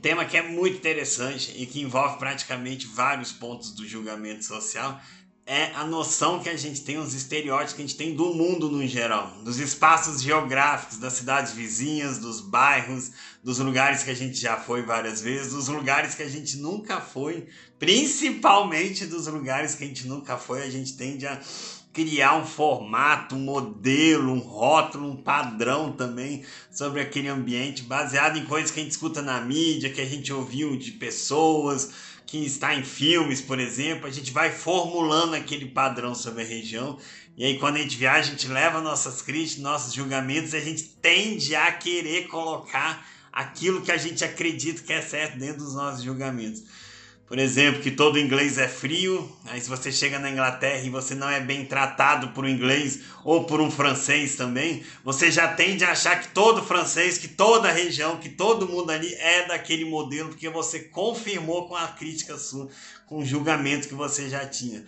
Tema que é muito interessante e que envolve praticamente vários pontos do julgamento social é a noção que a gente tem, os estereótipos que a gente tem do mundo no geral, dos espaços geográficos, das cidades vizinhas, dos bairros, dos lugares que a gente já foi várias vezes, dos lugares que a gente nunca foi, principalmente dos lugares que a gente nunca foi, a gente tende a criar um formato, um modelo, um rótulo, um padrão também sobre aquele ambiente, baseado em coisas que a gente escuta na mídia, que a gente ouviu de pessoas, que está em filmes, por exemplo, a gente vai formulando aquele padrão sobre a região. E aí, quando a gente viaja, a gente leva nossas críticas, nossos julgamentos, e a gente tende a querer colocar aquilo que a gente acredita que é certo dentro dos nossos julgamentos. Por exemplo, que todo inglês é frio, aí se você chega na Inglaterra e você não é bem tratado por um inglês ou por um francês também, você já tende a achar que todo francês, que toda região, que todo mundo ali é daquele modelo, porque você confirmou com a crítica sua, com o julgamento que você já tinha.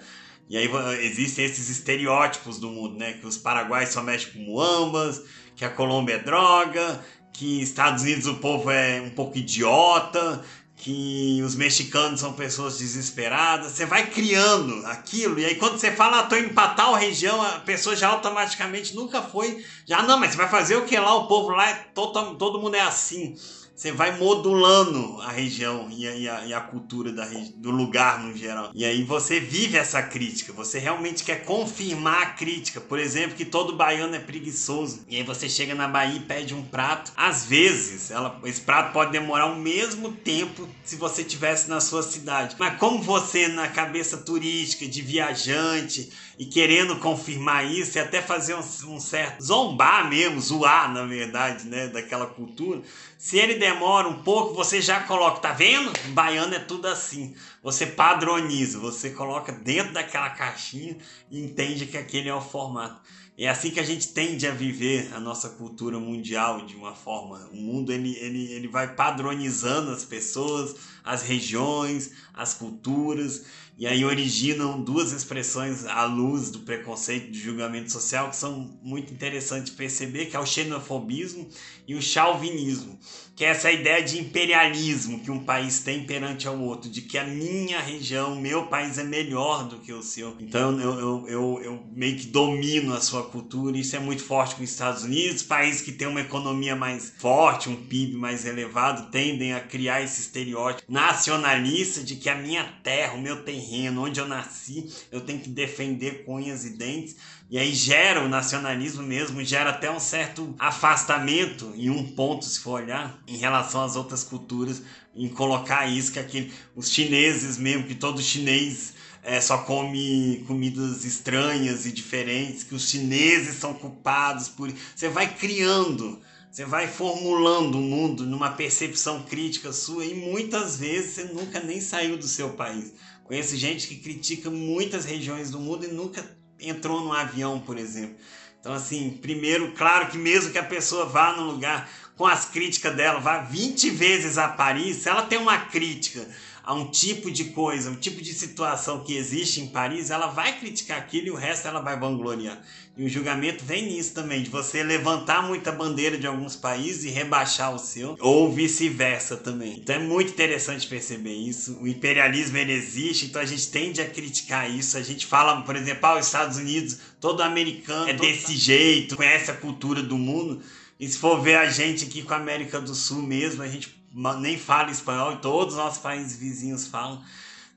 E aí existem esses estereótipos do mundo, né? Que os paraguaios só mexem com muambas, que a Colômbia é droga, que Estados Unidos o povo é um pouco idiota, que os mexicanos são pessoas desesperadas. Você vai criando aquilo, e aí quando você fala, ah, tô pra tal região, a pessoa já automaticamente nunca foi. Já, não, mas você vai fazer o que lá? O povo lá, é todo, todo mundo é assim você vai modulando a região e a, e a, e a cultura da, do lugar no geral. E aí você vive essa crítica, você realmente quer confirmar a crítica. Por exemplo, que todo baiano é preguiçoso. E aí você chega na Bahia e pede um prato. Às vezes, ela, esse prato pode demorar o mesmo tempo se você tivesse na sua cidade. Mas como você, na cabeça turística, de viajante, e querendo confirmar isso e até fazer um, um, certo zombar mesmo, zoar na verdade, né, daquela cultura. Se ele demora um pouco, você já coloca, tá vendo? Baiano é tudo assim. Você padroniza, você coloca dentro daquela caixinha e entende que aquele é o formato. É assim que a gente tende a viver a nossa cultura mundial de uma forma. O mundo ele, ele, ele vai padronizando as pessoas, as regiões, as culturas e aí originam duas expressões à luz do preconceito de julgamento social que são muito interessantes perceber, que é o xenofobismo e o chauvinismo, que é essa ideia de imperialismo que um país tem perante ao outro, de que a minha região, meu país é melhor do que o seu. Então eu, eu, eu, eu meio que domino a sua cultura, isso é muito forte com os Estados Unidos, países que têm uma economia mais forte, um PIB mais elevado, tendem a criar esse estereótipo nacionalista de que a minha terra, o meu terreno, terreno, onde eu nasci, eu tenho que defender com unhas e dentes. E aí gera o nacionalismo mesmo, gera até um certo afastamento em um ponto, se for olhar, em relação às outras culturas, em colocar isso, que aquele, os chineses mesmo, que todo chinês é, só come comidas estranhas e diferentes, que os chineses são culpados por. Você vai criando você vai formulando o mundo numa percepção crítica sua e muitas vezes você nunca nem saiu do seu país. Conheço gente que critica muitas regiões do mundo e nunca entrou num avião, por exemplo. Então, assim, primeiro, claro que mesmo que a pessoa vá no lugar com as críticas dela, vá 20 vezes a Paris, se ela tem uma crítica a um tipo de coisa, um tipo de situação que existe em Paris, ela vai criticar aquilo e o resto ela vai vangloriar. E o julgamento vem nisso também, de você levantar muita bandeira de alguns países e rebaixar o seu, ou vice-versa também. Então é muito interessante perceber isso. O imperialismo ele existe, então a gente tende a criticar isso. A gente fala, por exemplo, ah, os Estados Unidos, todo americano é desse jeito, conhece a cultura do mundo. E se for ver a gente aqui com a América do Sul mesmo, a gente nem fala espanhol, todos os nossos países vizinhos falam.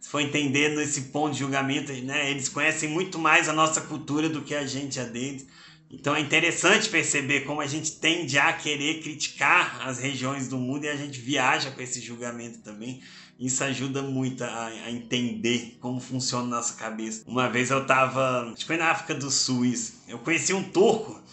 Se for entender nesse ponto de julgamento, né, eles conhecem muito mais a nossa cultura do que a gente a deles. Então é interessante perceber como a gente tende a querer criticar as regiões do mundo e a gente viaja com esse julgamento também. Isso ajuda muito a, a entender como funciona a nossa cabeça. Uma vez eu estava, foi na África do Sul isso. Eu conheci um turco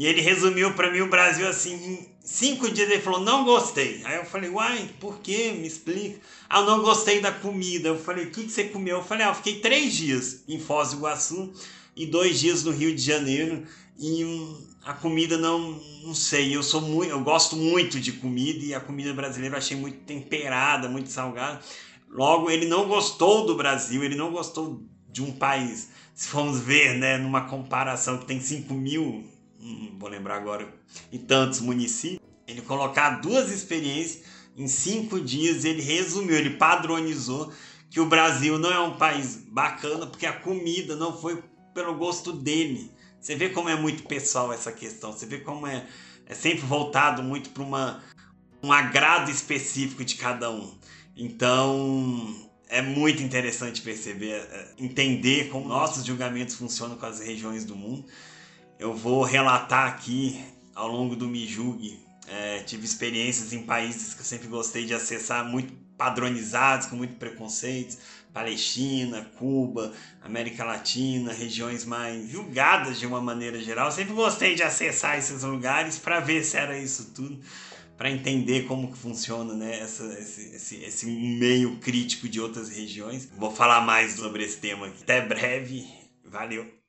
e ele resumiu para mim o Brasil assim, em cinco dias ele falou, não gostei. Aí eu falei, uai, por quê? Me explica. Ah, não gostei da comida. Eu falei, o que, que você comeu? Eu falei, ah, eu fiquei três dias em Foz do Iguaçu e dois dias no Rio de Janeiro. E hum, a comida não, não sei, eu sou muito, eu gosto muito de comida e a comida brasileira eu achei muito temperada, muito salgada. Logo, ele não gostou do Brasil, ele não gostou de um país. Se formos ver, né, numa comparação que tem 5 mil vou lembrar agora, e tantos municípios, ele colocar duas experiências Em cinco dias ele resumiu, ele padronizou que o Brasil não é um país bacana porque a comida não foi pelo gosto dele. Você vê como é muito pessoal essa questão, você vê como é, é sempre voltado muito para um agrado específico de cada um. Então, é muito interessante perceber, é, entender como nossos julgamentos funcionam com as regiões do mundo. Eu vou relatar aqui ao longo do Me. É, tive experiências em países que eu sempre gostei de acessar, muito padronizados, com muito preconceitos. Palestina, Cuba, América Latina, regiões mais julgadas de uma maneira geral. Eu sempre gostei de acessar esses lugares para ver se era isso tudo para entender como que funciona né, essa, esse, esse, esse meio crítico de outras regiões. Vou falar mais sobre esse tema aqui. Até breve. Valeu!